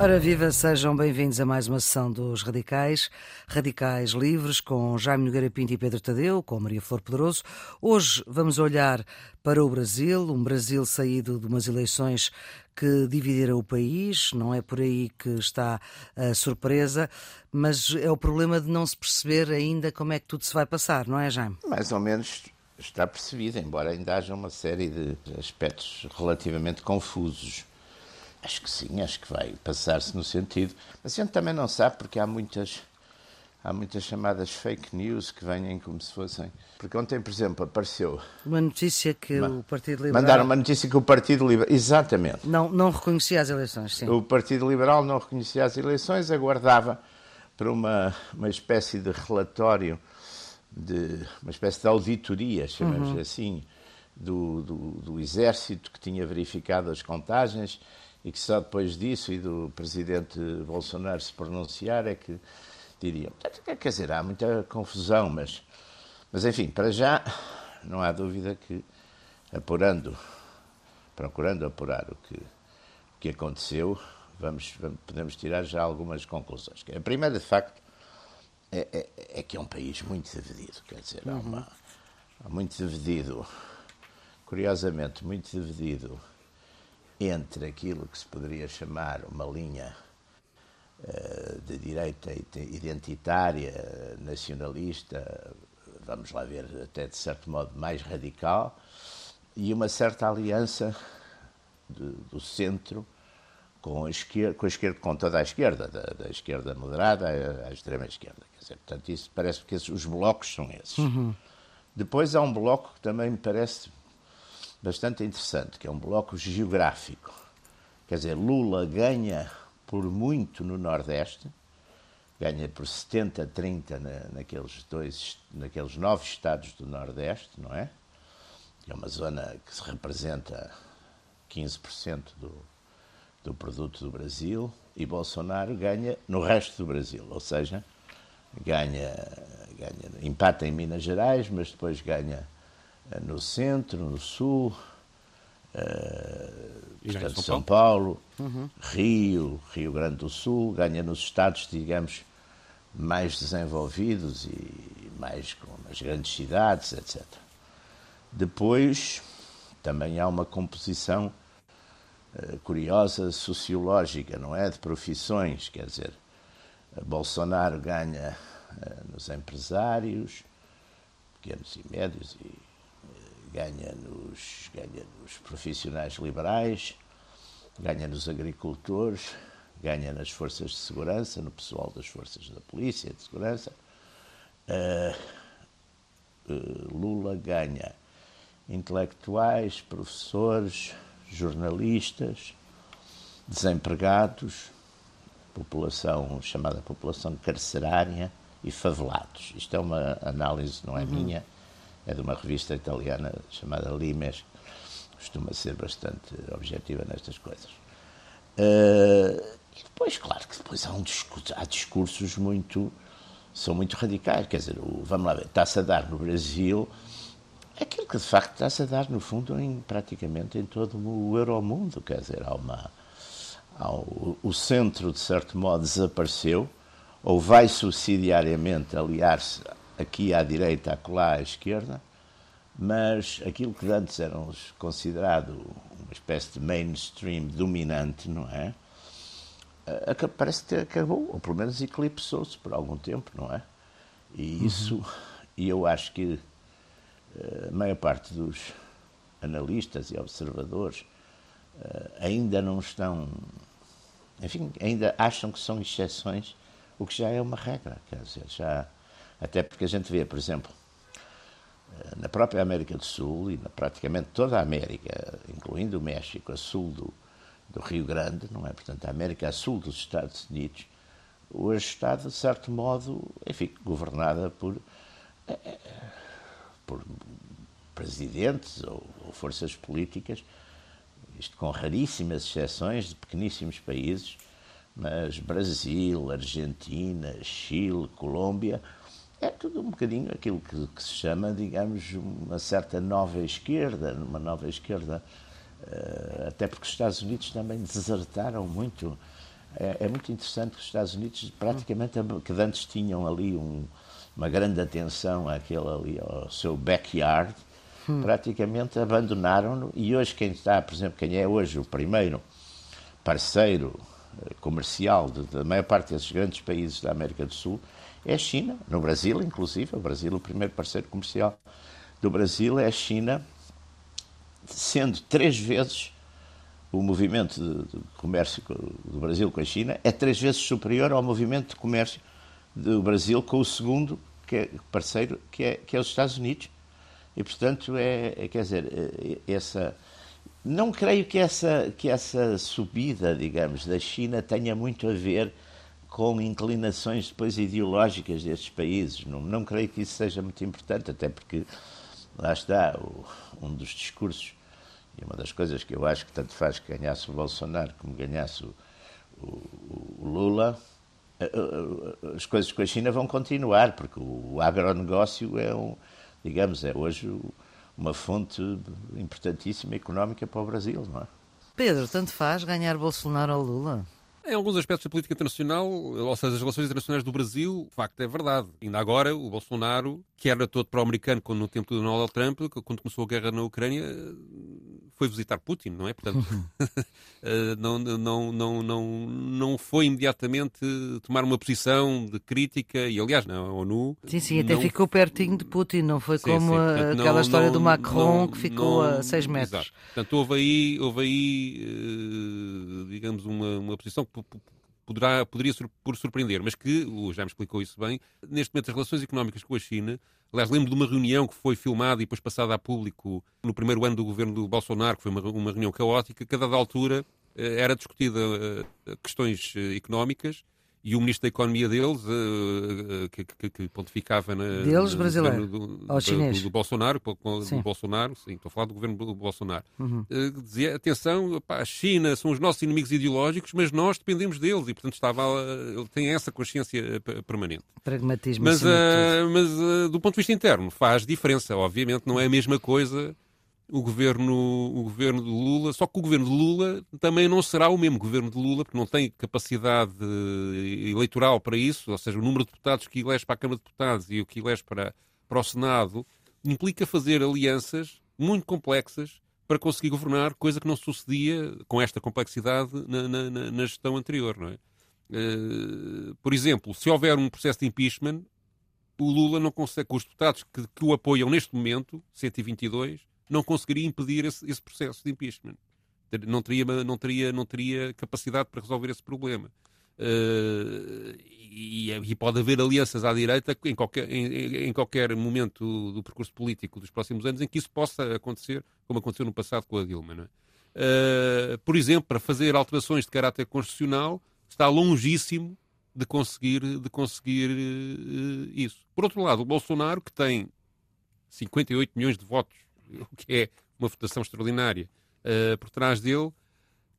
Ora viva, sejam bem-vindos a mais uma sessão dos Radicais, Radicais Livres, com Jaime Nogueira Pinto e Pedro Tadeu, com Maria Flor Poderoso. Hoje vamos olhar para o Brasil, um Brasil saído de umas eleições que dividiram o país, não é por aí que está a surpresa, mas é o problema de não se perceber ainda como é que tudo se vai passar, não é, Jaime? Mais ou menos está percebido, embora ainda haja uma série de aspectos relativamente confusos. Acho que sim, acho que vai passar-se no sentido. Mas a gente também não sabe porque há muitas, há muitas chamadas fake news que vêm como se fossem. Porque ontem, por exemplo, apareceu. Uma notícia que uma, o Partido Liberal. Mandaram uma notícia que o Partido Liberal. Exatamente. Não, não reconhecia as eleições, sim. O Partido Liberal não reconhecia as eleições, aguardava para uma, uma espécie de relatório, de uma espécie de auditoria, chamamos uhum. assim, do, do, do Exército que tinha verificado as contagens e que só depois disso e do presidente Bolsonaro se pronunciar é que diriam. Quer dizer, há muita confusão, mas, mas enfim, para já não há dúvida que apurando, procurando apurar o que, o que aconteceu, vamos, vamos, podemos tirar já algumas conclusões. A primeira, de facto, é, é, é que é um país muito dividido, quer dizer, há, uma, há muito dividido, curiosamente, muito dividido entre aquilo que se poderia chamar uma linha uh, de direita identitária, nacionalista, vamos lá ver, até de certo modo mais radical, e uma certa aliança de, do centro com a esquerda, com, a esquerda, com toda a esquerda, da, da esquerda moderada à, à, extrema esquerda. Quer dizer, portanto, isso parece que esses, os blocos são esses. Uhum. Depois há um bloco que também me parece bastante interessante, que é um bloco geográfico. Quer dizer, Lula ganha por muito no Nordeste, ganha por 70 a 30 na, naqueles, dois, naqueles nove estados do Nordeste, não é? É uma zona que se representa 15% do, do produto do Brasil, e Bolsonaro ganha no resto do Brasil, ou seja, ganha, ganha empata em Minas Gerais, mas depois ganha no centro, no sul, uh, portanto, São, São Paulo, Paulo uhum. Rio, Rio Grande do Sul, ganha nos estados, digamos, mais desenvolvidos e mais com as grandes cidades, etc. Depois, também há uma composição uh, curiosa sociológica, não é? De profissões, quer dizer, Bolsonaro ganha uh, nos empresários, pequenos e médios e ganha nos, ganha nos profissionais liberais, ganha nos agricultores, ganha nas forças de segurança, no pessoal das forças da polícia, de segurança. Uh, uh, Lula ganha intelectuais, professores, jornalistas, desempregados, população chamada população carcerária e favelados. Isto é uma análise, não é uhum. minha, é de uma revista italiana chamada Limes, costuma ser bastante objetiva nestas coisas. Uh, e depois, claro que depois há, um discurso, há discursos muito são muito radicais, quer dizer, o, vamos lá ver, está-se a dar no Brasil aquilo que de facto está-se a dar no fundo em praticamente em todo o Euromundo, quer dizer, há uma há o, o centro de certo modo desapareceu ou vai subsidiariamente aliar-se aqui à direita, acolá à esquerda, mas aquilo que antes era considerado uma espécie de mainstream dominante, não é? Eh, parece que acabou, ou pelo menos eclipsou-se por algum tempo, não é? E uhum. isso, uhum. e eu acho que eh, a maior parte dos analistas e observadores eh, ainda não estão, enfim, ainda acham que são exceções, o que já é uma regra, quer dizer, já até porque a gente vê, por exemplo, eh, na própria América do Sul e na praticamente toda a América, incluindo o México, a sul do, do Rio Grande, não é? Portanto, a América a sul dos Estados Unidos, hoje está, de certo modo, enfim, governada por, eh, eh, por presidentes ou, ou forças políticas, isto com raríssimas exceções de pequeníssimos países, mas Brasil, Argentina, Chile, Colômbia, é tudo um bocadinho aquilo que, que, se chama, digamos, uma certa nova esquerda, uma nova esquerda, uh, até porque os Estados Unidos também desertaram muito é, é, muito interessante que os Estados Unidos praticamente, que antes tinham ali um, uma grande atenção àquele ali, ao seu backyard, hum. praticamente abandonaram-no e hoje quem está, por exemplo, quem é hoje o primeiro parceiro eh, comercial da maior parte desses grandes países da América do Sul é a China, no Brasil inclusive, o Brasil o primeiro parceiro comercial do Brasil é a China, sendo três vezes o movimento de, comércio do Brasil com a China é três vezes superior ao movimento de comércio do Brasil com o segundo que é parceiro, que é, que é os Estados Unidos. E, portanto, é, é, quer dizer, é, essa... Não creio que essa, que essa subida, digamos, da China tenha muito a ver com inclinações depois ideológicas destes países. Não, não creio que isso seja muito importante, até porque, lá está, o, um dos discursos e uma das coisas que eu acho que tanto faz que ganhasse o Bolsonaro como ganhasse o, o, o Lula, as coisas com a China vão continuar, porque o agronegócio é um, digamos, é hoje uma fonte importantíssima económica para o Brasil, não é? Pedro, tanto faz ganhar Bolsonaro ou Lula? Em alguns aspectos da política internacional, ou seja, as relações internacionais do Brasil, de facto é verdade. Ainda agora, o Bolsonaro, que era todo pró-americano no tempo do Donald Trump, quando começou a guerra na Ucrânia, foi visitar Putin, não é? Portanto, eh, não, não, não, não, não foi imediatamente tomar uma posição de crítica, e aliás, na ONU. Sim, sim, até não... ficou pertinho de Putin, não foi sim, como sim. Portanto, aquela não, história não, do Macron que ficou a seis metros. Exato. Portanto, houve aí, houve aí eh, digamos, uma, uma posição que poderá, poderia por surpreender, mas que, o já me explicou isso bem, neste momento as relações económicas com a China, aliás, lembro de uma reunião que foi filmada e depois passada a público no primeiro ano do governo do Bolsonaro, que foi uma, uma reunião caótica, cada altura eh, era discutida eh, questões eh, económicas e o ministro da Economia deles, uh, que, que, que, pontificava na, deles, brasileiro, do, do, chinês. Do, do Bolsonaro, do Bolsonaro, sim, estou a falar do governo do Bolsonaro, uhum. uh, dizia, atenção, pá, a China são os nossos inimigos ideológicos, mas nós dependemos deles e, portanto, estava, ele tem essa consciência permanente. Pragmatismo. Mas, uh, mas do ponto de vista interno, faz diferença, obviamente, não é a mesma coisa o governo, o governo de Lula, só que o governo de Lula também não será o mesmo governo de Lula, porque não tem capacidade eleitoral para isso, ou seja, o número de deputados que elege para a Câmara de Deputados e o que elege para, para o Senado implica fazer alianças muito complexas para conseguir governar, coisa que não sucedia com esta complexidade na, na, na gestão anterior, não é? Uh, por exemplo, se houver um processo de impeachment, o Lula não consegue, com os deputados que, que o apoiam neste momento, 122, não conseguiria impedir esse, esse processo de impeachment. Não teria, não, teria, não teria capacidade para resolver esse problema. Uh, e, e, pode haver alianças à direita em qualquer, em, em, qualquer momento do, percurso político dos próximos anos em que isso possa acontecer, como aconteceu no passado com a Dilma. É? Uh, por exemplo, para fazer alterações de caráter constitucional, está longíssimo de conseguir, de conseguir uh, isso. Por outro lado, o Bolsonaro, que tem 58 milhões de votos o que é uma votação extraordinária uh, por trás dele,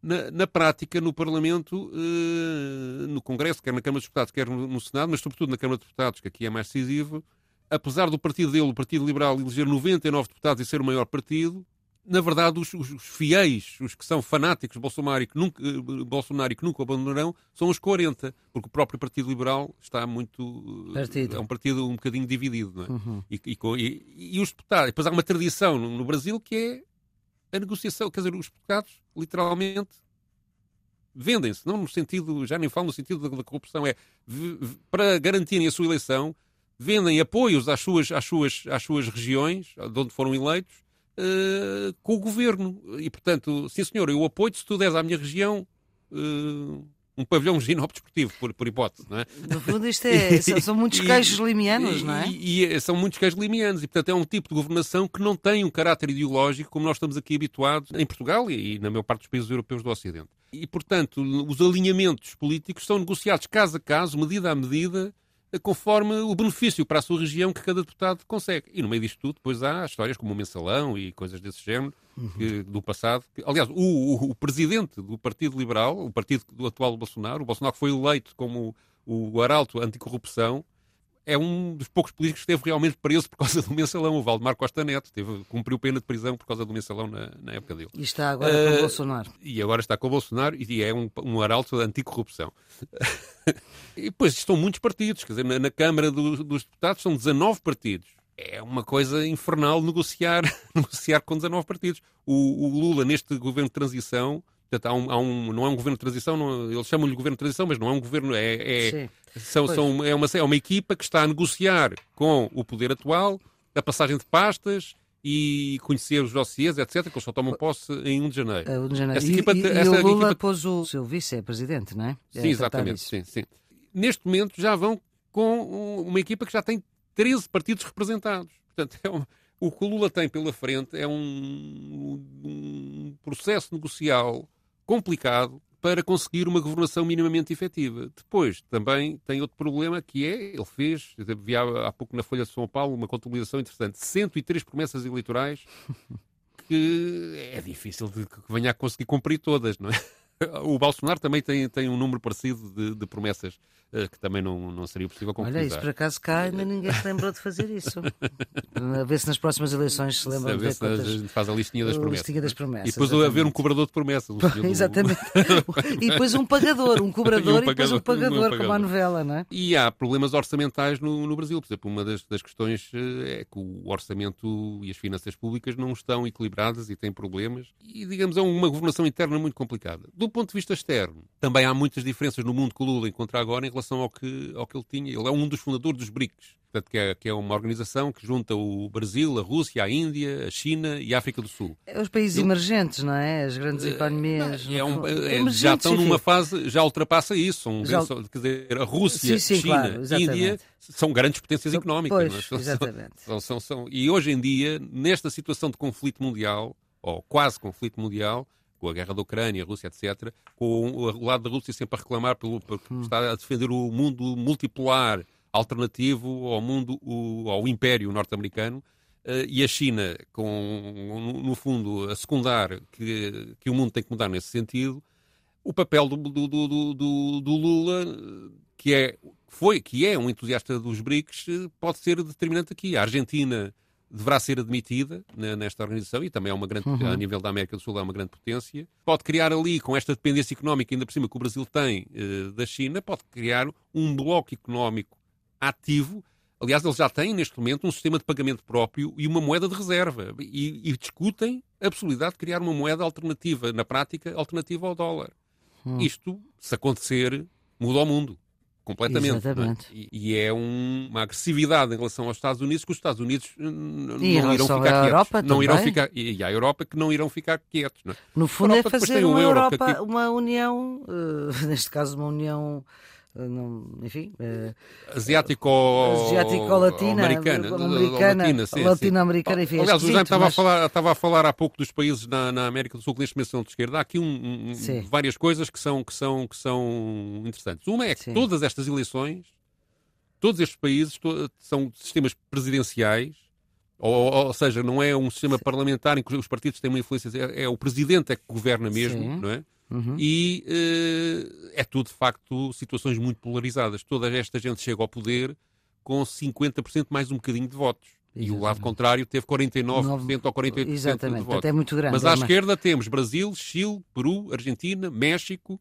na, na, prática, no Parlamento, uh, no Congresso, quer na Câmara dos Deputados, quer no, no, Senado, mas sobretudo na Câmara dos Deputados, que aqui é mais decisivo, apesar do partido dele, o Partido Liberal, eleger 99 deputados e ser o maior partido, na verdade, os, os, fiéis, os que são fanáticos de Bolsonaro e que nunca, uh, Bolsonaro que nunca abandonarão, são os 40, porque o próprio Partido Liberal está muito. Partido. É um partido um bocadinho dividido, não é? Uhum. E, e, e, e, os deputados. Depois há uma tradição no, no, Brasil que é a negociação, quer dizer, os deputados, literalmente. Vendem-se, não no sentido, já nem falo no sentido da, da corrupção, é para garantirem a sua eleição, vendem apoios às suas, às suas, às suas regiões, de onde foram eleitos, uh, com o governo. E, portanto, sim senhor, eu apoio se tu des à minha região uh, um pavilhão ginópio-desportivo, por, por hipótese, não é? No fundo, isto é, são, muitos queijos limianos, não é? E, e, são muitos queijos limianos, e portanto é um tipo de governação que não tem um caráter ideológico como nós estamos aqui habituados em Portugal e, e na maior parte dos países europeus do Ocidente. E, portanto, os alinhamentos políticos são negociados caso a caso, medida a medida, conforme o benefício para a sua região que cada deputado consegue. E no meio disto tudo, depois há histórias como o mensalão e coisas desse género que, do passado. Que, aliás, o, o, o, presidente do Partido Liberal, o partido do atual Bolsonaro, o Bolsonaro foi eleito como o, o arauto anticorrupção, é um dos poucos políticos que esteve realmente preso por causa do mensalão. O Valdemar Costa Neto teve, cumpriu pena de prisão por causa do mensalão na, na época dele. E está agora uh, com o eh, Bolsonaro. E agora está com o Bolsonaro e é um, um arauto da anticorrupção. e depois estão muitos partidos, quer dizer, na, na Câmara do, dos Deputados são 19 partidos. É uma coisa infernal negociar, negociar com 19 partidos. O, o Lula, neste governo de transição, Portanto, há um, há um, não é um governo de transição, não, eles chamam-lhe governo de transição, mas não é um governo, é, é, são, são, é, uma, é uma equipa que está a negociar com o poder atual a passagem de pastas e conhecer os dossiês, etc., que eles só tomam posse em 1 de janeiro. É, 1 de janeiro. Essa equipa, e, e, essa e o Lula equipa... pôs o seu vice-presidente, não é? é sim, exatamente. Sim, sim. Neste momento já vão com uma equipa que já tem 13 partidos representados. Portanto, é um, o que o Lula tem pela frente é um, um processo negocial complicado para conseguir uma governação minimamente efetiva. Depois, também tem outro problema que é, ele fez, havia há pouco na Folha de São Paulo uma contabilização interessante, 103 promessas eleitorais que é difícil de que venha a conseguir cumprir todas, não é? O Bolsonaro também tem, tem um número parecido de, de promessas uh, que também não, não seria possível concretizar. Olha, isso por acaso cá ainda ninguém se lembrou de fazer isso. a ver se nas próximas eleições se lembram de ver quantas... A gente faz a listinha das promessas. Listinha das promessas e depois haver um cobrador de promessas. exatamente. e depois um pagador, um cobrador e, um pagador, e depois um pagador, um pagador, como a novela, não é? E há problemas orçamentais no, no Brasil. Por exemplo, uma das, das questões eh, é que o orçamento e as finanças públicas não estão equilibradas e têm problemas. E, digamos, é uma governação interna muito complicada. Do ponto de vista externo. Também há muitas diferenças no mundo que o Lula encontra agora em relação ao que, ao que ele tinha. Ele é um dos fundadores dos BRICS, portanto, que é, que é uma organização que junta o Brasil, a Rússia, a Índia, a China e a África do Sul. É os países ele... emergentes, não é? As grandes eh, economias. Não, é um, é, já estão numa fase, já ultrapassa isso. São, já... Quer dizer, a Rússia, sim, sim, China, claro, Índia são grandes potências são, económicas. Pois, são, exatamente. São, são, são, e hoje em dia, nesta situação de conflito mundial, ou quase conflito mundial, com a guerra da Ucrânia, a Rússia, etc., com o lado da Rússia sempre a reclamar pelo, por hum. estar a defender o mundo multipolar alternativo ao mundo, o, ao império norte-americano, uh, e a China, com, no fundo, a secundar que, que o mundo tem que mudar nesse sentido, o papel do, do, do, do, do Lula, que é, foi, que é um entusiasta dos BRICS, pode ser determinante aqui. A Argentina deverá ser admitida nesta organização e também é uma grande, uhum. a nível da América do Sul é uma grande potência. Pode criar ali, com esta dependência económica ainda por cima que o Brasil tem uh, da China, pode criar um bloco económico ativo. Aliás, eles já têm neste momento um sistema de pagamento próprio e uma moeda de reserva e, e discutem a possibilidade de criar uma moeda alternativa, na prática, alternativa ao dólar. Hum. Isto, se acontecer, muda o mundo completamente. É? É? E, e, é um, uma agressividade em relação aos Estados Unidos que os Estados Unidos não irão ficar quietos. Europa não irão ficar, e, e a Europa que não irão ficar quietos. É? No fundo é fazer uma Europa, aqui... uma união, uh, neste caso uma união não, enfim, asiático, asiático-latina, americana, americana latino-americana, enfim. Aliás, o Jaime estava, mas... a falar, estava a falar há pouco dos países na, na América do Sul que neste momento são de esquerda. Há aqui um, um, várias coisas que são, que são, que são interessantes. Uma é que Sim. todas estas eleições, todos estes países to são sistemas presidenciais, ou, ou, seja, não é um sistema parlamentar em que os partidos têm uma influência, é, é o presidente é que governa mesmo, Sim. não é? Uhum. E uh, é tudo, de facto, situações muito polarizadas. Toda esta gente chega ao poder com 50% mais um bocadinho de votos. Exatamente. E o lado contrário teve 49% 9... ou 48% Exatamente. de votos. É muito grande. Mas à é esquerda temos Brasil, Chile, Peru, Argentina, México,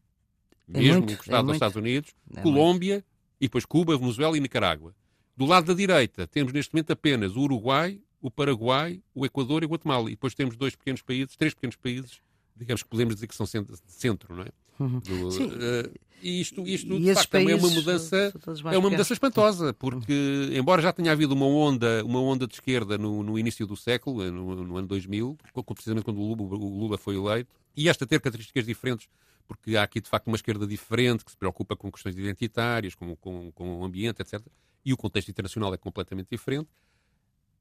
é mesmo muito, encostado é aos Estados Unidos, é Colômbia muito. e depois Cuba, Venezuela e Nicarágua. Do lado da direita temos neste momento apenas o Uruguai, o Paraguai, o Equador e o Guatemala. E depois temos dois pequenos países, três pequenos países digamos que podemos dizer que são de centro, não é? Uhum. Do, Sim. Uh, e isto, isto e de facto, é uma mudança, é uma mudança espantosa, porque, embora já tenha havido uma onda, uma onda de esquerda no, no início do século, eh, no, no, ano 2000, precisamente quando o Lula, o Lula foi eleito, e esta ter características diferentes, porque há aqui de facto uma esquerda diferente que se preocupa com questões identitárias, com, com, com o ambiente, etc. E o contexto internacional é completamente diferente.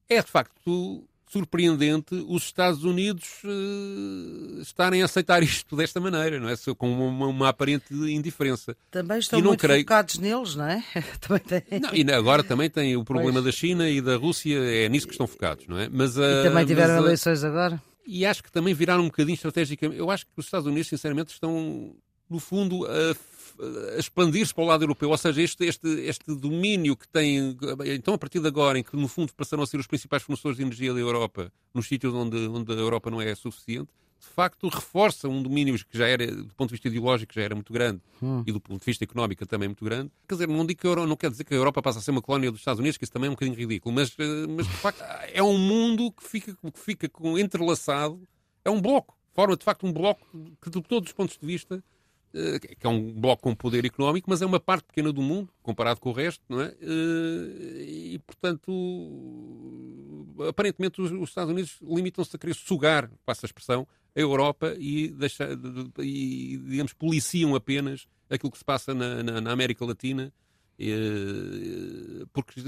É de facto surpreendente os Estados Unidos uh, estarem a aceitar isto desta maneira, não é? Com uma, uma aparente indiferença. Também estão muito creio... focados neles, não é? também tem... não, e agora também tem o problema pois. da China e da Rússia, é nisso que estão focados, não é? Mas, uh, e também tiveram mas, eleições agora? E acho que também viraram um bocadinho estrategicamente. Eu acho que os Estados Unidos, sinceramente, estão no fundo, a, a expandir-se para o lado europeu. Ou seja, este, este, este domínio que tem. Então, a partir de agora, em que no fundo passaram a ser os principais fornecedores de energia da Europa, nos sítios onde, onde a Europa não é suficiente, de facto reforça um domínio que já era, do ponto de vista ideológico, já era muito grande hum. e do ponto de vista económico também muito grande. Quer dizer, não, digo que Euro, não quer dizer que a Europa passa a ser uma colónia dos Estados Unidos, que isso também é um bocadinho ridículo, mas, eh, mas de facto é um mundo que fica, que fica entrelaçado, é um bloco, forma de facto um bloco que, de todos os pontos de vista, eh, que é um bloco com poder económico, mas é uma parte pequena do mundo, comparado com o resto, não é? Eh, e, portanto, aparentemente os Estados Unidos limitam-se a querer sugar, passa a expressão, a Europa e, deixa, e digamos, policiam apenas aquilo que se passa na, na, na América Latina, eh, porque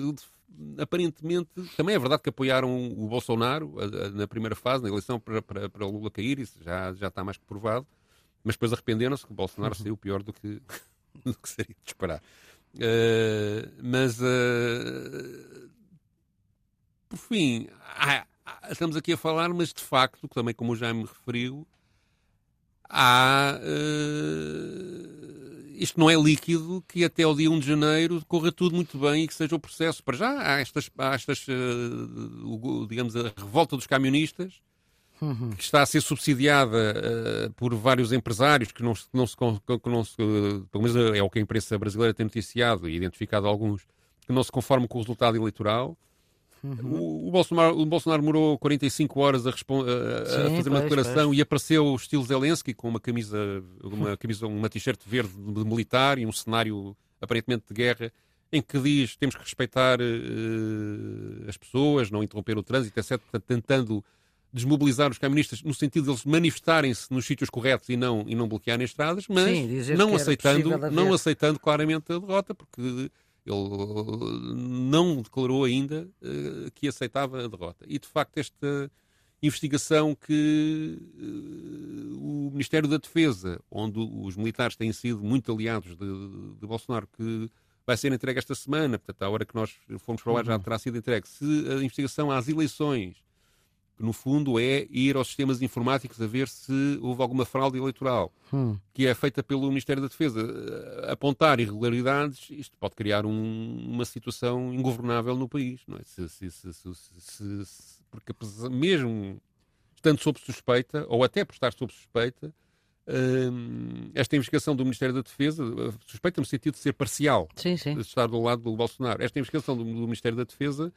aparentemente também é verdade que apoiaram o Bolsonaro na primeira fase, na eleição para, para, para o Lula cair, isso já, já está mais que provado, mas depois arrependeram-se que Bolsonaro uhum. saiu pior do que, do que seria de esperar. Uh, mas, uh, por fim, há, estamos aqui a falar, mas de facto, também como já me referiu, há. Uh, isto não é líquido que até o dia 1 de janeiro corra tudo muito bem e que seja o processo. Para já há estas, há estas digamos, a revolta dos camionistas, uhum. que está a ser subsidiada uh, por vários empresários que não, não se. Que não se pelo menos é o que a imprensa brasileira tem noticiado e identificado alguns, que não se conformam com o resultado eleitoral. Uhum. O, Bolsonaro, o Bolsonaro demorou 45 horas a, a, Sim, a fazer uma declaração pois. e apareceu o estilo Zelensky com uma camisa, uma camisa, uma t-shirt verde de militar e um cenário aparentemente de guerra em que diz temos que respeitar uh, as pessoas, não interromper o trânsito, etc. Portanto, tentando desmobilizar os caministas no sentido de eles manifestarem-se nos sítios corretos e não, e não bloquearem estradas, mas Sim, não, aceitando, não aceitando claramente a derrota, porque ele não declarou ainda uh, que aceitava a derrota. E, de facto, esta investigação que uh, o Ministério da Defesa, onde os militares têm sido muito aliados de, de Bolsonaro, que vai ser entregue esta semana, portanto, à hora que nós fomos para lá já uhum. terá sido entregue. Se a investigação às eleições no fundo é ir aos sistemas informáticos a ver se houve alguma fraude eleitoral, hum. que é feita pelo Ministério da Defesa. Eh, apontar irregularidades, isto pode criar um, uma situação ingovernável no país, não é? Se, se, se, porque mesmo estando sob suspeita, ou até por estar sob suspeita, hum, esta investigação do Ministério da Defesa, eh, suspeita no sentido de ser parcial, sim, sim. de estar do lado do Bolsonaro, esta investigação do, do Ministério da Defesa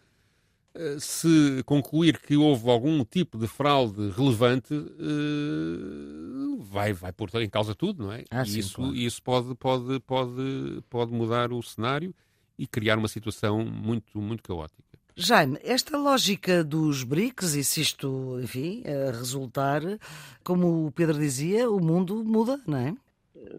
se concluir que houve algum tipo de fraude relevante, eh, vai, vai pôr em causa tudo, não é? Ah, sim, isso claro. isso pode, pode, pode, pode mudar o cenário e criar uma situação muito, muito caótica. Jaime, esta lógica dos BRICS, e se isto, enfim, resultar, como o Pedro dizia, o mundo muda, não é?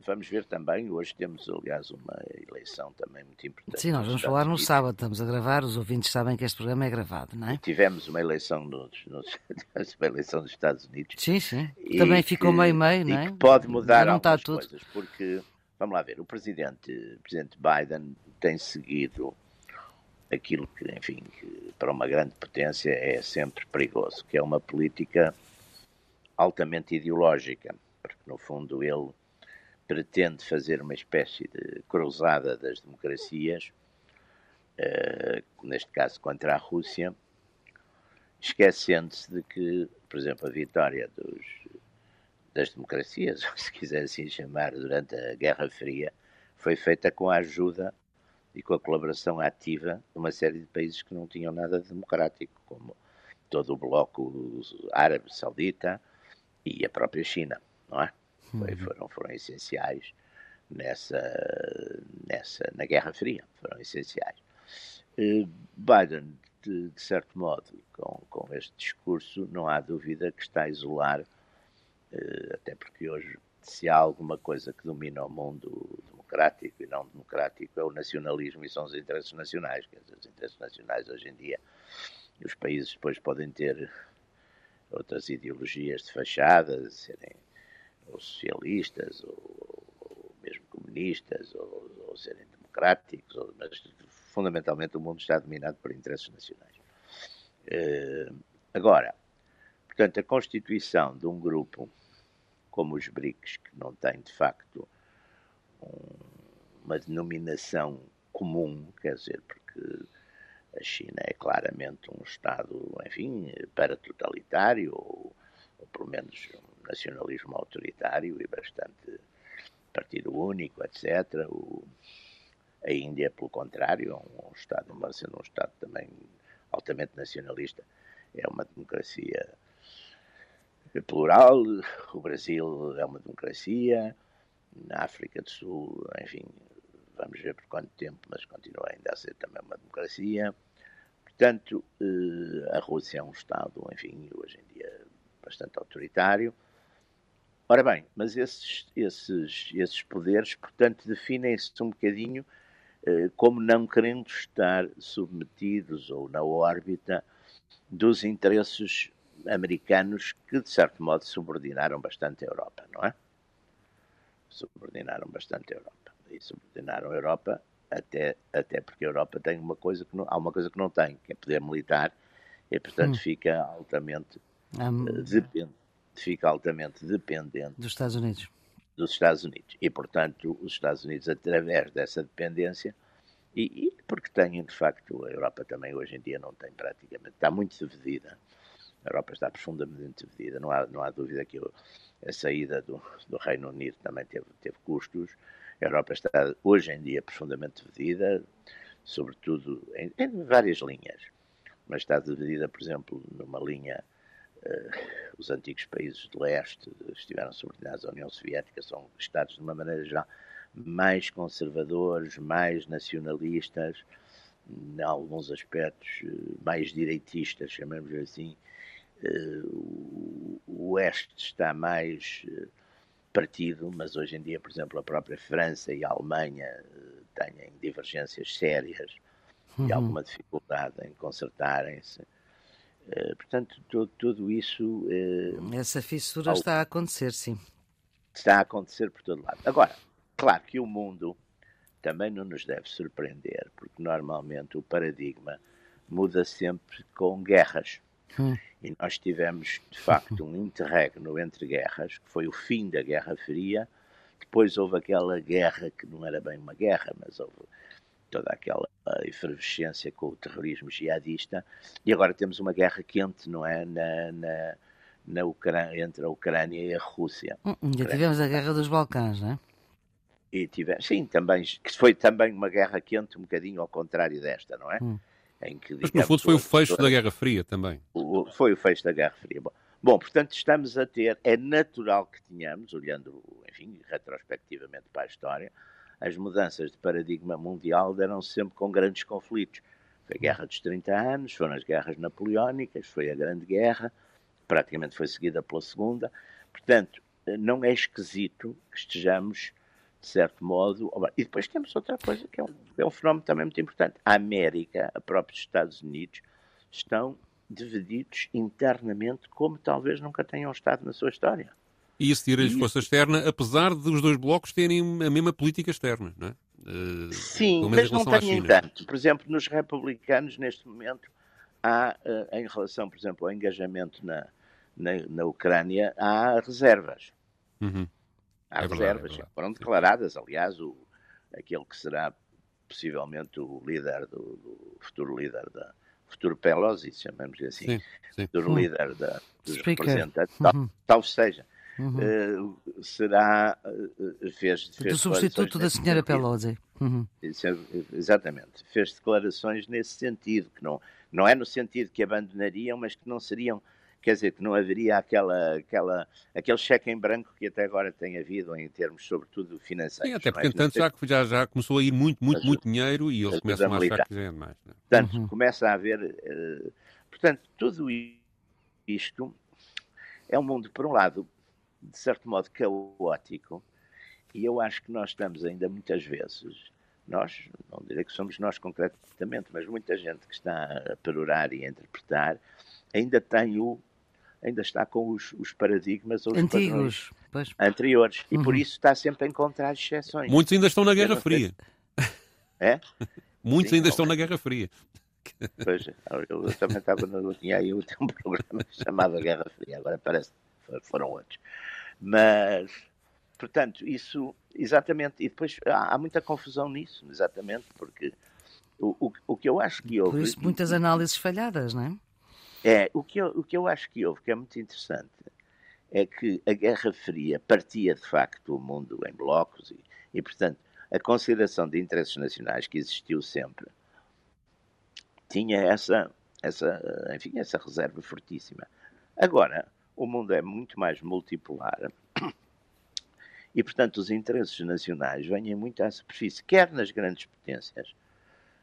Vamos ver também, hoje temos, aliás, uma eleição também muito importante. Sim, nós vamos falar no sábado, estamos a gravar, os ouvintes sabem que este programa é gravado, não é? Tivemos uma eleição nos, nos uma eleição nos Estados Unidos. Sim, sim. Também ficou meio-meio, não é? que pode mudar não algumas tudo. coisas, porque, vamos lá ver, o presidente, o presidente Biden tem seguido aquilo que, enfim, que para uma grande potência é sempre perigoso, que é uma política altamente ideológica, porque no fundo ele pretende fazer uma espécie de cruzada das democracias, uh, neste caso contra a Rússia, esquecendo-se de que, por exemplo, a vitória dos, das democracias, se quiser assim chamar, durante a Guerra Fria, foi feita com a ajuda e com a colaboração ativa de uma série de países que não tinham nada de democrático, como todo o bloco árabe, saudita e a própria China, não é? Foi, uhum. foram, foram essenciais nessa, nessa, na Guerra Fria, foram essenciais. Uh, Biden, de, de, certo modo, com, com este discurso, não há dúvida que está a isolar, uh, até porque hoje, se há alguma coisa que domina o mundo democrático e não democrático, é o nacionalismo e são os interesses nacionais. Quer dizer, os interesses nacionais hoje em dia, os países depois podem ter outras ideologias de fachada, serem ou socialistas, ou, ou mesmo comunistas, ou, ou serem democráticos, ou, mas fundamentalmente o mundo está dominado por interesses nacionais. Uh, agora, portanto, a constituição de um grupo como os BRICS, que não têm de facto um, uma denominação comum, quer dizer, porque a China é claramente um Estado, enfim, para totalitário, ou, ou pelo menos um nacionalismo autoritário e bastante partido único, etc. O, a Índia, pelo contrário, é um, Estado, embora sendo um Estado também altamente nacionalista, é uma democracia plural. O Brasil é uma democracia. Na África do Sul, enfim, vamos ver por quanto tempo, mas continua ainda a ser também uma democracia. Portanto, eh, a Rússia é um Estado, enfim, hoje em dia bastante autoritário. Ora bem, mas esses, esses, esses poderes, portanto, definem-se um bocadinho eh, como não querendo estar submetidos ou na órbita dos interesses americanos que, de certo modo, subordinaram bastante a Europa, não é? Subordinaram bastante a Europa. E subordinaram a Europa até, até porque a Europa tem uma coisa que não, há uma coisa que não tem, que é poder militar, e portanto hum. fica altamente um... uh, depend, fica altamente dependente dos Estados Unidos. Dos Estados Unidos. E portanto, os Estados Unidos, através dessa dependência, e, e, porque têm, de facto, a Europa também hoje em dia não tem praticamente, está muito dividida. A Europa está profundamente dividida. Não há, não há dúvida que a saída do, do Reino Unido também teve, teve custos. A Europa está hoje em dia profundamente dividida, sobretudo em, em várias linhas. Mas está dividida, por exemplo, numa linha. Uh, os antigos países de leste estiveram subordinados à União Soviética, são Estados, de uma maneira geral, mais conservadores, mais nacionalistas, em alguns aspectos eh, mais direitistas, chamamos assim. Eh, o Oeste está mais eh, partido, mas hoje em dia, por exemplo, a própria França e a Alemanha têm divergências sérias uhum. e alguma dificuldade em consertarem-se. Portanto, tudo, tudo isso. Essa fissura ao... está a acontecer, sim. Está a acontecer por todo lado. Agora, Claro que o mundo também não nos deve surpreender, porque normalmente o paradigma muda sempre com guerras. Hum. E nós tivemos, de facto, um interregno entre guerras, que foi o fim da Guerra Fria. Depois houve aquela guerra que não era bem uma guerra, mas houve toda aquela efervescência com o terrorismo jihadista. E agora temos uma guerra quente, não é? Na, na, na Ucrânia, entre a Ucrânia e a Rússia. Hum, já tivemos a Guerra dos Balcãs, não é? e tivemos, sim, também, que foi também uma guerra quente, um bocadinho ao contrário desta, não é? Hum. Em que, digamos, Mas no fundo foi o fecho da Guerra Fria também. O, foi o fecho da Guerra Fria. Bom, bom, portanto, estamos a ter, é natural que tenhamos, olhando, enfim, retrospectivamente para a história, as mudanças de paradigma mundial deram -se sempre com grandes conflitos. Foi a Guerra dos 30 anos, foram as guerras napoleónicas, foi a Grande Guerra, praticamente foi seguida pela Segunda. Portanto, não é esquisito que estejamos de certo modo. E depois temos outra coisa que é um, é um fenómeno também muito importante. A América, a próprios Estados Unidos, estão divididos internamente como talvez nunca tenham estado na sua história. E isso tira-lhes força externa, apesar dos dois blocos terem a mesma política externa, não é? Uh, Sim, mas não têm tanto. Por exemplo, nos republicanos, neste momento, há, uh, em relação, por exemplo, ao engajamento na, na, na Ucrânia, há reservas. Uhum. Há é reservas, verdade, é foram declaradas, aliás, o, aquele que será possivelmente o líder do, do futuro líder da futuro Pelosi, chamamos assim, sim, sim. futuro uhum. líder da, dos Speaker. representantes, uhum. talvez seja. Uhum. Uh, será uh, fez, fez do substituto da senhora Pelosi uhum. exatamente fez declarações nesse sentido que não não é no sentido que abandonariam mas que não seriam quer dizer, que não haveria aquela, aquela, aquele cheque em branco que até agora tem havido em termos, sobretudo, financeiros. Sim, até porque, entanto, já, já, já começou a ir muito, muito, muito dinheiro e eles começam a achar que já é demais. Não é? Portanto, uhum. começa a haver... Uh, portanto, tudo isto é um mundo, por um lado, de certo modo, caótico, e eu acho que nós estamos ainda muitas vezes nós, não direi que somos nós concretamente, mas muita gente que está a perorar e a interpretar, ainda tem o ainda está com os, os paradigmas os antigos, anteriores e uhum. por isso está sempre a encontrar exceções. Muitos ainda estão na Guerra Fria. É? Muitos Sim, ainda estão na Guerra Fria. Pois, eu, eu também estava, eu tinha aí um programa chamado Guerra Fria, agora parece foram outros. Mas, portanto, isso, exatamente, e depois há, há muita confusão nisso, exatamente, porque o, o, o que eu acho que houve... Por isso, muitas análises falhadas, não é? É, o que, eu, o que eu acho que houve, que é muito interessante, é que a Guerra Fria partia, de facto, o mundo em blocos e, e portanto, a consideração de interesses nacionais que existiu sempre tinha essa, essa, enfim, essa reserva fortíssima. Agora, o mundo é muito mais multipolar e, portanto, os interesses nacionais vêm muito à superfície, quer nas grandes potências,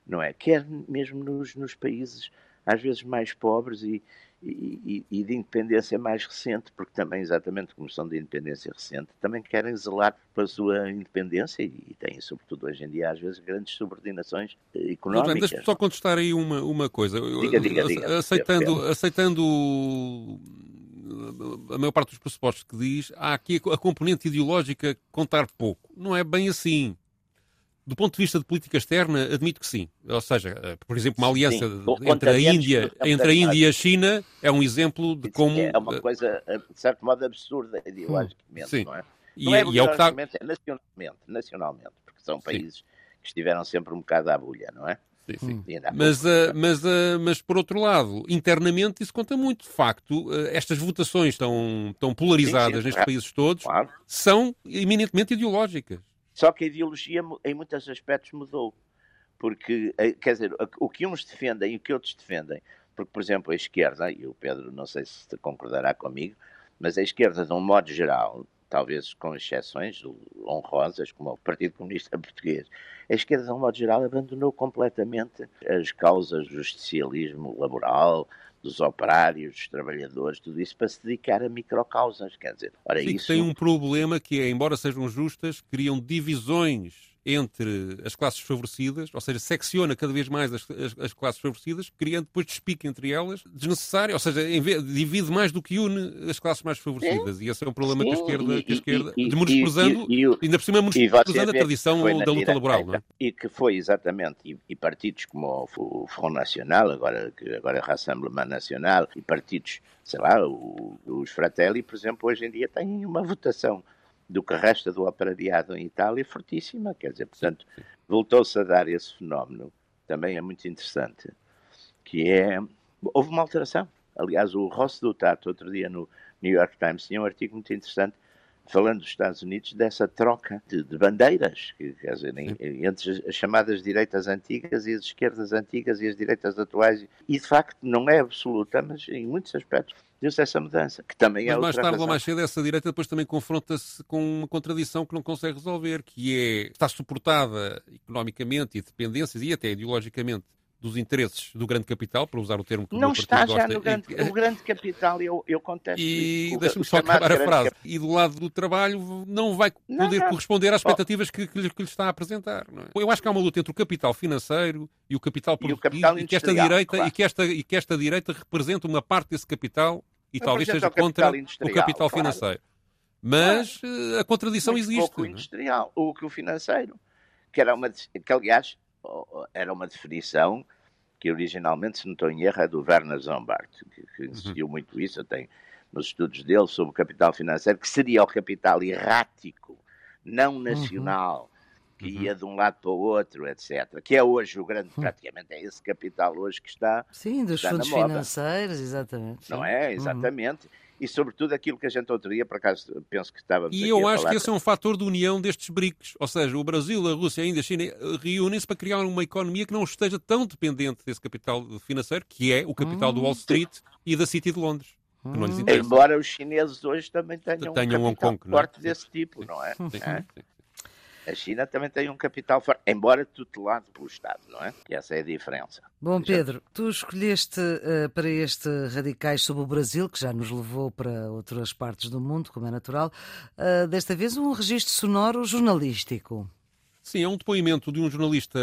não é? Quer mesmo nos, nos países, às vezes, mais pobres e, e, e, de independência mais recente, porque também, exatamente como são de independência recente, também querem zelar pela sua independência e têm, sobretudo hoje em dia, às vezes, grandes subordinações eh, económicas. Deixa-me só contestar aí uma, uma coisa. Diga, diga, diga. Aceitando, aceitando a maior parte dos pressupostos que diz, há aqui a componente ideológica contar pouco. Não é bem assim. Do ponto de vista de política externa, admito que sim. Ou seja, eh, por exemplo, uma aliança entre a Índia, entre a Índia e a China é um exemplo de como é uma coisa eh, de certo modo absurda ideologicamente, sim. não é? E, não é, e é o que está... é nacionalmente, nacionalmente, porque são países sim. que estiveram sempre um bocado à bolha, não é? Sim, sim. Mas, uh, mas, uh, mas, por outro lado, internamente isso conta muito. De facto, uh, estas votações tão, tão polarizadas sim, sim, nestes países todos claro. são eminentemente ideológicas. Só que a ideologia, em muitos aspectos, mudou. Porque, eh, quer dizer, o que uns defendem e o que outros defendem. Porque, por exemplo, a esquerda, e o Pedro não sei se concordará comigo, mas a esquerda, de um modo geral, talvez com exceções honrosas, como o Partido Comunista Português, a esquerda, de um modo geral, abandonou completamente as causas do justicialismo laboral, dos operários, dos trabalhadores, tudo isso para se dedicar a microcausas, quer dizer, ora Sim, isso... tem um problema que é, embora sejam justas, criam divisões entre as classes favorecidas, ou seja, secciona cada vez mais as, as, as classes favorecidas, criando depois despique entre elas, desnecessário, ou seja, vez, divide mais do que une as classes mais favorecidas. E esse é um problema Sim, que a esquerda, e, que a esquerda e, menosprezando, e, e, ainda por cima menosprezando a tradição da luta laboral. Não é? E que foi exatamente, e, partidos como o Front Nacional, agora, agora é Rassemblement Nacional, e partidos, sei lá, o, os Fratelli, por exemplo, hoje em dia têm uma votação do que resta do operariado em Itália fortíssima, quer dizer, portanto, voltou-se a dar esse fenómeno, também é muito interessante, que é, houve uma alteração. Aliás, o Ross Dutato, outro dia no New York Times, tinha um artigo muito interessante falando dos Estados Unidos, dessa troca de, de bandeiras, que, quer dizer, entre as chamadas direitas antigas e as esquerdas antigas e as direitas atuais. E, de facto, não é absoluta, mas em muitos aspectos deu-se essa mudança, que também mas é mais tarde ou mais cedo essa direita depois também confronta-se com uma contradição que não consegue resolver, que é, está suportada economicamente e dependências e até ideologicamente dos interesses do grande capital, para usar o termo que não o está já gosta. no grande, e, o grande capital, eu, eu contesto E deixa-me só acabar a frase. Cap... E do lado do trabalho não vai poder não, corresponder às expectativas que, que, lhe, que, lhe, está a apresentar. É? Eu acho que há uma luta entre o capital financeiro e o capital produtivo e, capital e que esta direita claro. e que esta e que esta direita representa uma parte desse capital e talvez seja contra o capital claro. financeiro. Mas claro. a contradição Muito existe. Pouco industrial, o que o financeiro, que era uma que aliás era uma definição que originalmente, se não estou em erro, é do Werner Zombart, que, que insistiu uhum. muito isso, tem nos estudos dele sobre o capital financeiro, que seria o capital errático, não nacional, uhum. que ia de um lado para o outro, etc. Que é hoje o grande, praticamente é esse capital hoje que está. Sim, dos está fundos financeiros, exatamente. Não é? Exatamente. Uhum e sobretudo aquilo que a gente outro dia, por acaso, penso que estávamos E eu acho que esse é um fator de união destes BRICS, ou seja, o Brasil, a Rússia, ainda a China reúnem-se para criar uma economia que não esteja tão dependente desse capital financeiro, que é o capital hum. do Wall Street e da City de Londres. Hum. Embora os chineses hoje também tenham, tenham um capital Hong Kong, forte é? desse tipo, não é? Sim, sim, é? A China também tem um capital forte, embora tutelado pelo Estado, não é? Que essa é a diferença. Bom, Pedro, tu escolheste uh, para este Radicais sobre o Brasil, que já nos levou para outras partes do mundo, como é natural, uh, desta vez um registro sonoro jornalístico. Sim, é um depoimento de um jornalista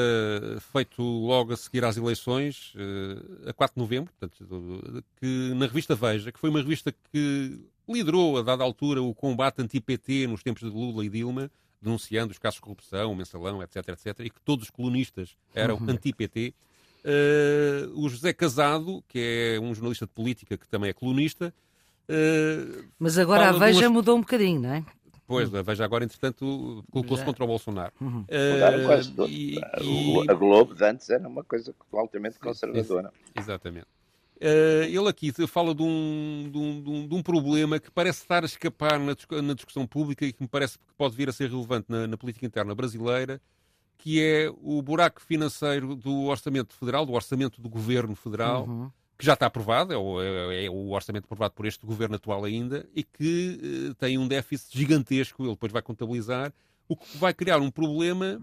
feito logo a seguir às eleições, uh, a 4 de novembro, portanto, que na revista Veja, que foi uma revista que liderou, a dada altura, o combate anti-PT nos tempos de Lula e Dilma, denunciando os casos de corrupção, o mensalão, etc, etc, e que todos os colunistas eram uhum. anti-PT. Uh, o José Casado, que é um jornalista de política que também é colunista, Uh, Mas agora a Veja duas... mudou um bocadinho, não é? Pois, a Veja agora, entretanto, colocou-se contra o Bolsonaro. Uhum. Uh, quase tudo. E, e... A Globo de antes era uma coisa altamente conservadora. Exatamente. Uh, ele aqui fala de um, de, um, de um, problema que parece estar a escapar na, na, discussão pública e que me parece que pode vir a ser relevante na, na, política interna brasileira, que é o buraco financeiro do orçamento federal, do orçamento do governo federal, uhum. que já está aprovado, é o, é, é o, orçamento aprovado por este governo atual ainda, e que uh, tem um déficit gigantesco, ele depois vai contabilizar, o que vai criar um problema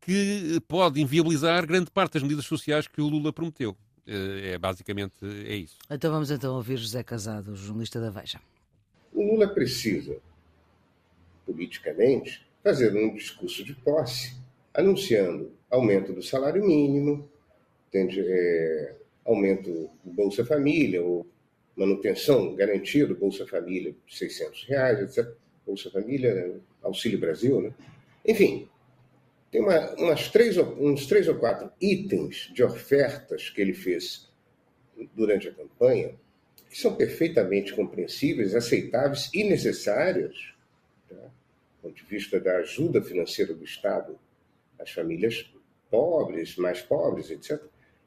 que pode inviabilizar grande parte das medidas sociais que o Lula prometeu. Eh, é basicamente é isso. Então vamos então ouvir José Casado, jornalista da Veja. O Lula precisa, politicamente, fazer um discurso de posse, anunciando aumento do salário mínimo, entende, é, aumento do Bolsa Família, ou manutenção, garantia do Bolsa Família de 600 reais, etc. Bolsa Família, Auxílio Brasil, né? Enfim, tem uma, umas três, uns três ou quatro itens de ofertas que ele fez durante a campanha que são perfeitamente compreensíveis, aceitáveis e necessárias, tá? do ponto de vista da ajuda financeira do Estado às famílias pobres, mais pobres, etc.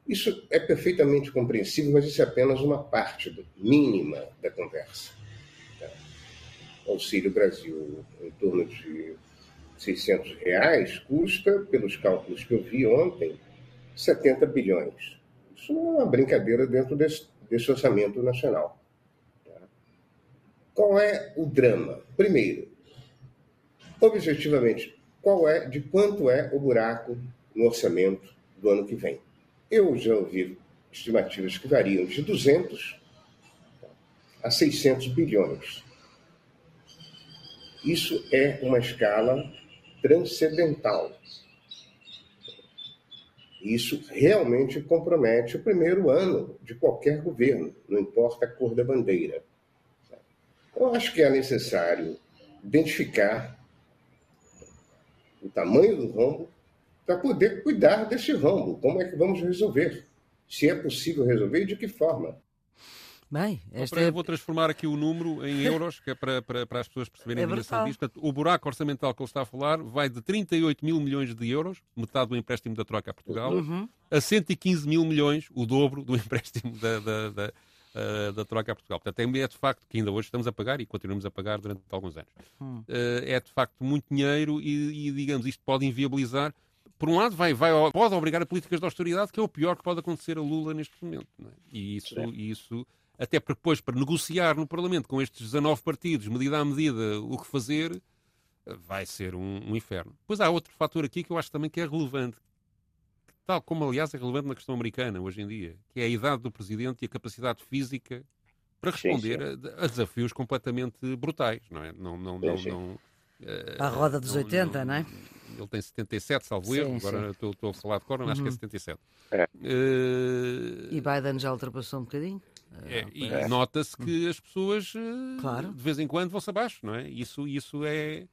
Isso é perfeitamente compreensível, mas isso é apenas uma parte mínima da conversa. Tá? Auxílio Brasil, em torno de 600 reais custa, pelos cálculos que eu vi ontem, 70 bilhões. Isso não é uma brincadeira dentro desse, desse orçamento nacional. Tá? Qual é o drama? Primeiro, objetivamente, qual é, de quanto é o buraco no orçamento do ano que vem? Eu já ouvi estimativas que variam de 200 a 600 bilhões. Isso é uma escala transcendental. Isso realmente compromete o primeiro ano de qualquer governo, não importa a cor da bandeira. Eu acho que é necessário identificar o tamanho do rombo para poder cuidar desse rombo. Como é que vamos resolver? Se é possível resolver e de que forma? Bem, esta é... Eu vou transformar aqui o número em euros, que é para, para, para as pessoas perceberem é a dimensão disto. Portanto, o buraco orçamental que ele está a falar vai de 38 mil milhões de euros, metade do empréstimo da troca a Portugal, uhum. a 115 mil milhões, o dobro do empréstimo da, da, da, uh, da troca a Portugal. Portanto, é de facto que ainda hoje estamos a pagar e continuamos a pagar durante alguns anos. Uhum. Uh, é de facto muito dinheiro e, e, digamos, isto pode inviabilizar por um lado, vai, vai, pode obrigar a políticas de austeridade, que é o pior que pode acontecer a Lula neste momento. É? E isso, isso até porque depois, para negociar no Parlamento com estes 19 partidos, medida a medida, o que fazer, vai ser um, um inferno. Depois há outro fator aqui que eu acho também que é relevante, tal como, aliás, é relevante na questão americana hoje em dia, que é a idade do presidente e a capacidade física para responder sim, sim. A, a, desafios completamente brutais, não é? Não, não, não, sim, não, a roda dos não, 80, não, não, é? Ele tem 77, salvo erro, agora estou, estou a falar de cor, uhum. acho que é 77. Uhum. É. Uh... E Biden já ultrapassou um bocadinho? É, ah, e é. nota-se que as pessoas eh, claro. de vez em quando vão-se abaixo, não é? Isso, isso é.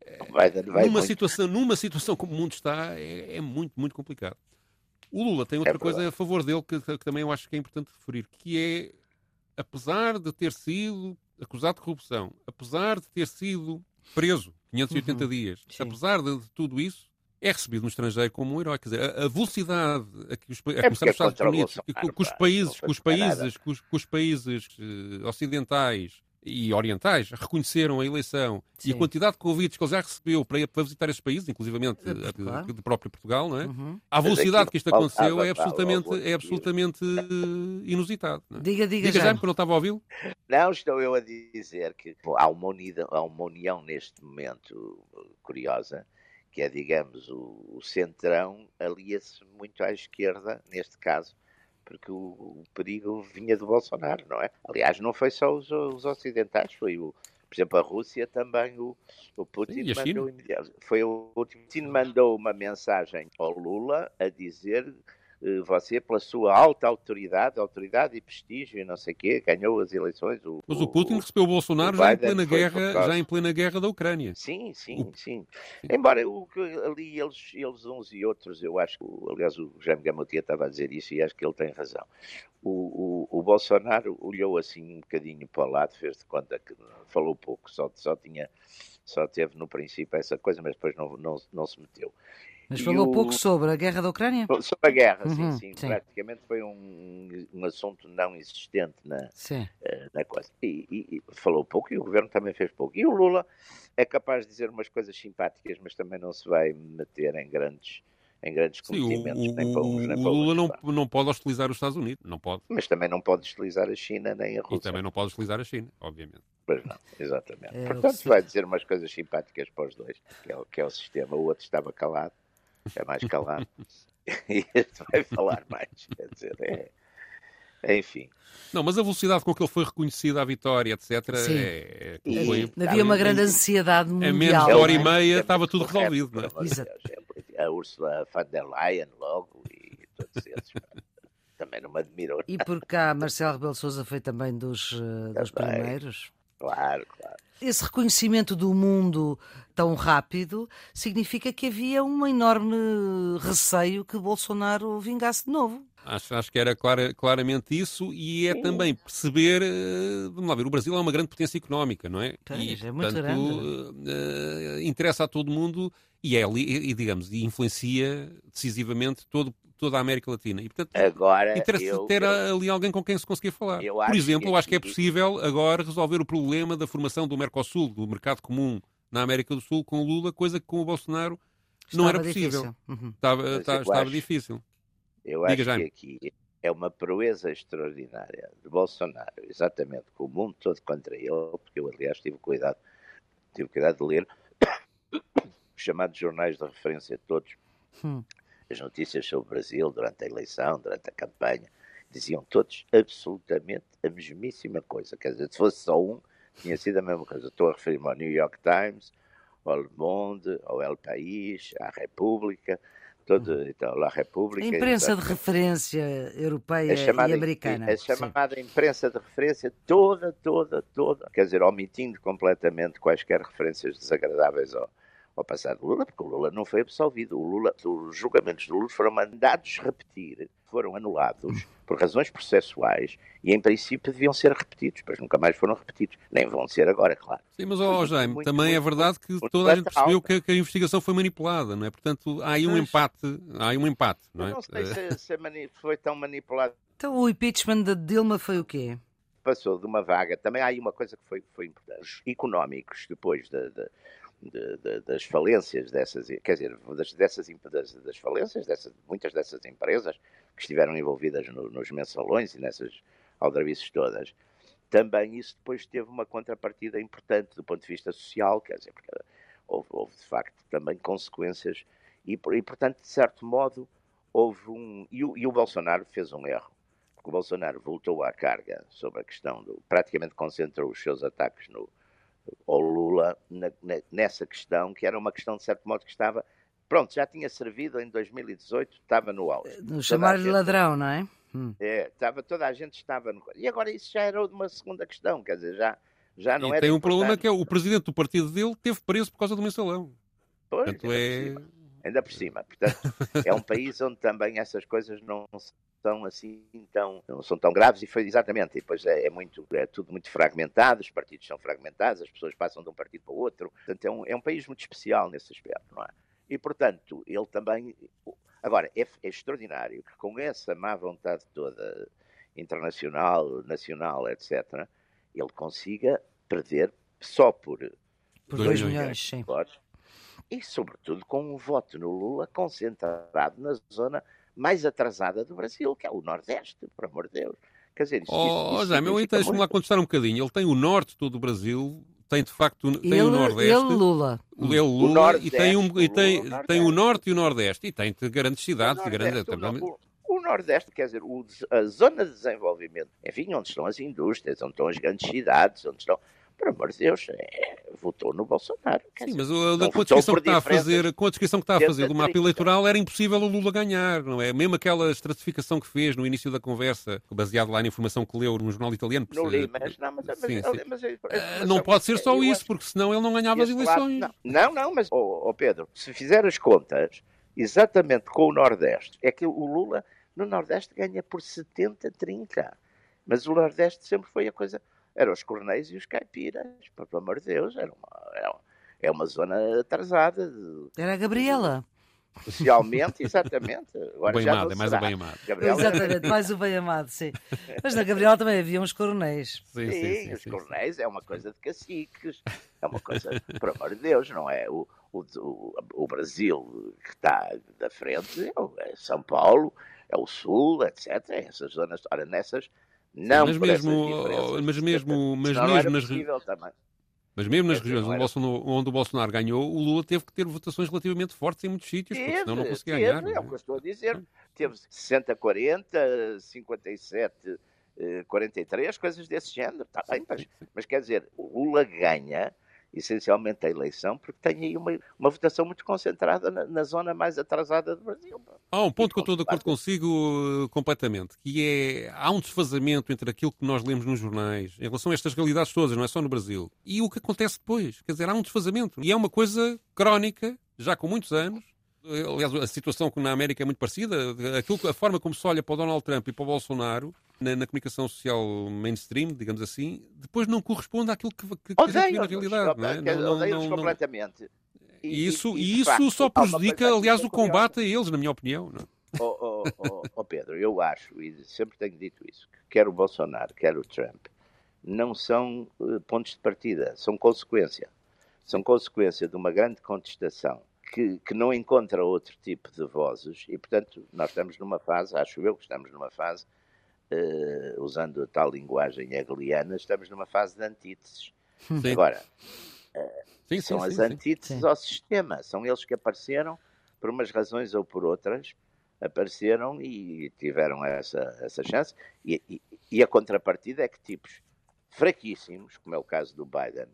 é vai, vai numa, situação, numa situação como o mundo está, é, é muito, muito complicado. O Lula tem outra é coisa a favor dele que, que, também eu acho que é importante referir, que é, apesar de ter sido acusado de corrupção, apesar de ter sido preso 580 uhum. dias, Sim. apesar de, de tudo isso, é recebido no estrangeiro como um herói. Quer dizer, a, a velocidade a que os, a é começar nos é Estados Unidos, com, os países, com os países, com os, com os países uh, ocidentais e orientais reconheceram a eleição Sim. e a quantidade de convites que ele já recebeu para, para visitar esses países, inclusivamente é, de próprio Portugal, não é? Uhum. A velocidade que isto aconteceu é absolutamente, é absolutamente uh, inusitado. É? Diga, diga, diga já, porque não estava a ouvi-lo. Não, estou eu a dizer que há uma, unida, há uma união neste momento curiosa que é, digamos, o, o centrão, alia-se muito à esquerda, neste caso, porque o, o, perigo vinha do Bolsonaro, não é? Aliás, não foi só os, os ocidentais, foi o, por exemplo, a Rússia também, o, o Putin e mandou foi o Putin mandou uma mensagem ao Lula a dizer você, pela sua alta autoridade, autoridade e prestígio e não sei o quê, ganhou as eleições. O, Mas o Putin o, recebeu o Bolsonaro o já, em plena guerra, já em plena guerra da Ucrânia. Sim, sim, o... sim. Embora o, ali eles, eles uns e outros, eu acho que, aliás, o Jaime Gamotia estava a dizer isso e acho que ele tem razão. O, o, o, Bolsonaro olhou assim um bocadinho para o lado, fez de conta que falou pouco, só, só tinha, só teve no princípio essa coisa, mas depois não, não, não se meteu. Mas falou o... pouco sobre a guerra da Ucrânia? Sobre a guerra, uhum, sim, sim, sim, Praticamente foi um, um assunto não existente na, uh, na coisa. E, e, e, falou pouco e o governo também fez pouco. E o Lula é capaz de dizer umas coisas simpáticas, mas também não se vai meter em grandes em grandes cometimentos, Sim, o, nem para uns nem para O Lula não, não pode hostilizar os Estados Unidos, não pode. Mas também não pode hostilizar a China nem a Rússia. E também não pode hostilizar a China, obviamente. Pois não, exatamente. É, Portanto, vai dizer umas coisas simpáticas para os dois, que é, que é o sistema. O outro estava calado é mais calado. e este vai falar mais. Quer dizer, é. Enfim. Não, mas a velocidade com que ele foi reconhecido à vitória, etc. Sim. É, é, foi, Havia uma grande ansiedade mundial. A menos de hora e meia estava tudo resolvido. Não é? Exato. A Ursula von der Leyen logo e todos esses. também não me admirou. E por cá Marcelo Rebelo Souza foi também dos, eh, dos primeiros. Claro, claro. Esse reconhecimento do mundo tão rápido significa que havia um enorme receio que Bolsonaro vingasse de novo. Acho, acho que era clara, claramente isso e é Sim. também perceber, uh, vamos lá ver, o Brasil é uma grande potência económica, não é? Pois, e, é muito grande. Uh, interessa a todo mundo e, é, e, digamos, e influencia decisivamente todo, toda a América Latina. E, portanto, agora, interessa eu, ter eu, ali alguém com quem se conseguir falar. Por exemplo, eu acho que é possível agora resolver o problema da formação do Mercosul, do mercado comum na América do Sul, com o Lula, coisa que com o Bolsonaro não estava era possível. Uhum. Estava, estava, estava acho, difícil. Eu acho Diga, que aqui é uma proeza extraordinária de Bolsonaro, exatamente com o mundo todo contra ele, porque eu, aliás, tive cuidado, tive cuidado de ler os chamados jornais de referência todos. Hum as notícias sobre o Brasil durante a eleição, durante a campanha, diziam todos absolutamente a mesmíssima coisa. Quer dizer, se fosse só um, tinha sido a mesma coisa. Estou a referir-me ao New York Times, ao Le Monde, ao El País, à República, todo, então, La República. A imprensa de referência europeia chamada, e americana. A chamada Sim. imprensa de referência toda, toda, toda, quer dizer, omitindo completamente quaisquer referências desagradáveis ao, ao passado Lula, porque o Lula não foi absolvido. O Lula, os julgamentos do Lula foram mandados repetir, foram anulados por razões processuais e, em princípio, deviam ser repetidos, mas nunca mais foram repetidos. Nem vão ser agora, claro. Sim, mas, oh, Jaime, muito, também é muito, é verdade que muito, toda a gente percebeu que a, que a, investigação foi manipulada, não é? Portanto, há aí um mas, empate, há aí um empate, não é? não sei se, se foi tão manipulado. Então, o impeachment de Dilma foi o quê? Passou de uma vaga. Também há aí uma coisa que foi, foi importante. Económicos, depois da. De, de, de, de, das falências dessas, quer dizer, das, dessas, das, das falências, dessas, muitas dessas empresas que estiveram envolvidas no, nos mensalões e nessas aldrabices todas, também isso depois teve uma contrapartida importante do ponto de vista social, quer dizer, porque houve, houve de facto também consequências e, e, portanto, de certo modo, houve um. E o, e o Bolsonaro fez um erro, porque o Bolsonaro voltou à carga sobre a questão do. praticamente concentrou os seus ataques no, ao Lula na, na, nessa questão, que era uma questão, de certo modo, que estava. Pronto, já tinha servido em 2018, estava no auge. No chamar-lhe ladrão, não é? Hum. É, estava, toda a gente estava no. E agora isso já era uma segunda questão, quer dizer, já, já não e era. Tem um problema que é o presidente do partido dele teve preso por causa do mensalão. Pois, Portanto, é ainda por cima. Portanto, é um país onde também essas coisas não são assim tão, não são tão graves e foi exatamente, e depois é, é, muito, é tudo muito fragmentado, os partidos são fragmentados, as pessoas passam de um partido para o outro, portanto é um, é um país muito especial nesse aspecto, não é? E portanto, ele também, agora, é, é extraordinário que com essa má vontade toda internacional, nacional, etc., ele consiga perder só por 2 milhões, sim e, sobretudo, com um voto no Lula concentrado na zona mais atrasada do Brasil, que é o Nordeste, por amor de Deus. Quer dizer, isso, oh, isso, Jaime, eu deixa-me lá contestar um bocadinho. Ele tem o norte todo o Brasil, tem de facto tem ele, o Nordeste. Ele Lula. Ele Lula e tem, um, e tem, tem o Norte e o Nordeste. E tem grandes cidades. O grandes, o, o, Nordeste, quer dizer, o, a zona de desenvolvimento, enfim, onde estão as indústrias, onde estão as grandes cidades, onde estão por amor de Deus, é, votou no Bolsonaro. Sim, dizer, mas a, com, a descrição que está a fazer, com a descrição que está a fazer do mapa eleitoral era impossível o Lula ganhar, não é? Mesmo aquela estratificação que fez no início da conversa, baseado lá na informação que leu no jornal italiano. Não li, mas não, mas, sim, mas, mas, mas não pode ser só isso, porque senão ele não ganhava as eleições. Lado, não, não, mas, oh, oh Pedro, se fizer as contas, exatamente com o Nordeste, é que o Lula no Nordeste ganha por 70, 30. Mas o Nordeste sempre foi a coisa eram os corneis e os caipiras, pelo amor de Deus, era uma, era uma, é uma zona atrasada. De, era a Gabriela. Socialmente, exatamente. Agora bem amado, é mais o bem amado. Gabriela... Exatamente, mais o bem amado, sim. Mas na Gabriela também havia uns coronéis. Sim, sim, sim, sim os coronéis é uma coisa de caciques, é uma coisa, por amor de Deus, não é? O, o, o, Brasil que está da frente é São Paulo, é o Sul, etc. Essas zonas, ora, nessas não mas mesmo, mas mesmo, mas mesmo nas mas mesmo nas regiões onde, Bolsonaro, onde o Bolsonaro ganhou, o Lula teve que ter votações relativamente fortes em muitos sítios, teve, porque senão não conseguia teve, ganhar. É o que eu estou a dizer. Teve 60-40, 57-43, coisas desse género. Está bem, mas, mas quer dizer, o Lula ganha essencialmente a eleição, porque tem aí uma, uma votação muito concentrada na, na, zona mais atrasada do Brasil. Há um ponto que eu estou de acordo consigo uh, completamente, que é há um desfazamento entre aquilo que nós lemos nos jornais, em relação a estas realidades todas, não é só no Brasil, e o que acontece depois. Quer dizer, há um desfazamento. E é uma coisa crónica, já com muitos anos, aliás, a situação na América é muito parecida, aquilo, a forma como se olha para o Donald Trump e para o Bolsonaro na, na, comunicação social mainstream, digamos assim, depois não corresponde àquilo que, que, que a gente na realidade. Não é? não, não, não, completamente. E, isso, e, e isso facto, só prejudica, aliás, o combate a eles, na minha opinião. Não? Oh, oh, oh, oh, Pedro, eu acho, e sempre tenho dito isso, que quer o Bolsonaro, quer o Trump, não são uh, pontos de partida, são consequência. São consequência de uma grande contestação que, que, não encontra outro tipo de vozes e, portanto, nós estamos numa fase, acho eu que estamos numa fase uh, usando a tal linguagem hegeliana, estamos numa fase de antíteses. Sim. Agora, uh, sim, são sim, as antíteses ao sistema, são eles que apareceram, por umas razões ou por outras, apareceram e tiveram essa, essa chance. E, e, e a contrapartida é que tipos fraquíssimos, como é o caso do Biden,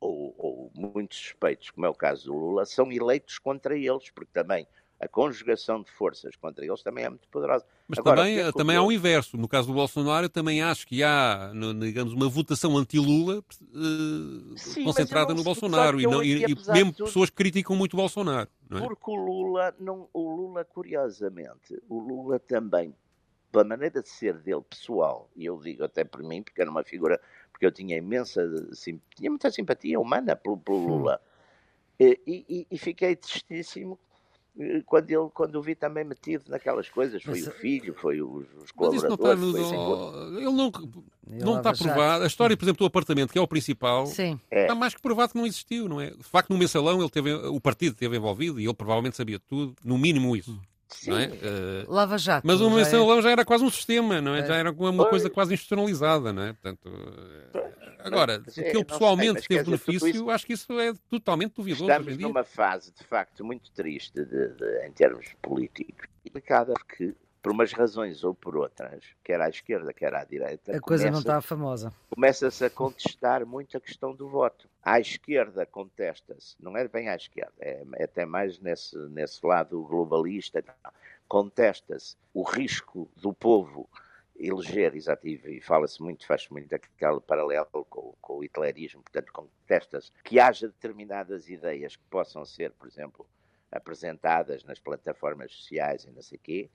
ou, ou muitos suspeitos, como é o caso do Lula, são eleitos contra eles, porque também a conjugação de forças contra eles também é muito poderosa. Mas Agora, também, é também há o inverso. No caso do Bolsonaro, também acho que há, digamos, uma votação anti-Lula uh, concentrada no Bolsonaro. E, não, e, e mesmo tudo, pessoas que criticam muito o Bolsonaro. É? Porque o Lula, não, o Lula, curiosamente, o Lula também, pela maneira de ser dele pessoal, e eu digo até por mim, porque era uma figura, porque eu tinha imensa, tinha muita simpatia humana pelo, pelo Lula. E, e, e, fiquei tristíssimo quando, ele, quando o vi também metido naquelas coisas, foi mas, o filho, foi os, os colaboradores. Não está, ele não, não está provado. A história, por exemplo, do apartamento, que é o principal, Sim. está mais que provado que não existiu, não é? De facto, no mensalão ele teve, o partido esteve envolvido e ele provavelmente sabia tudo, no mínimo isso. Sim. Não é? Uh, Lava Jato. Mas o mensalão é... já era quase um sistema, não é? é. Já era uma, coisa quase institucionalizada, não é? Portanto, Agora, se ele pessoalmente sei, teve benefício, isso, acho que isso é totalmente duvidoso. Estamos numa fase, de facto, muito triste de, de, em termos políticos, complicada porque, por umas razões ou por outras, quer à esquerda, quer à direita, a coisa não está famosa. Começa-se a contestar muito a questão do voto. À esquerda contesta-se, não é bem à esquerda, é, é até mais nesse, nesse lado globalista, contesta-se o risco do povo eleger, exato, e fala-se muito, faz-se muito aquele paralelo com, com o hitlerismo, portanto, contesta-se que haja determinadas ideias que possam ser, por exemplo, apresentadas nas plataformas sociais e não sei o quê,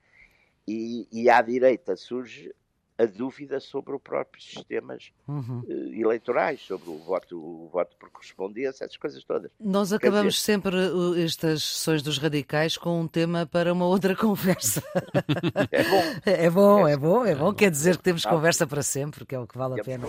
e, e à direita surge a dúvida sobre os próprios sistemas uhum. uh, eleitorais, sobre o voto, o voto por correspondência, essas coisas todas. Nós acabamos dizer... sempre uh, estas sessões dos radicais com um tema para uma outra conversa. é bom. É bom, é bom, é bom. Quer dizer que temos conversa para sempre, que é o que vale a pena.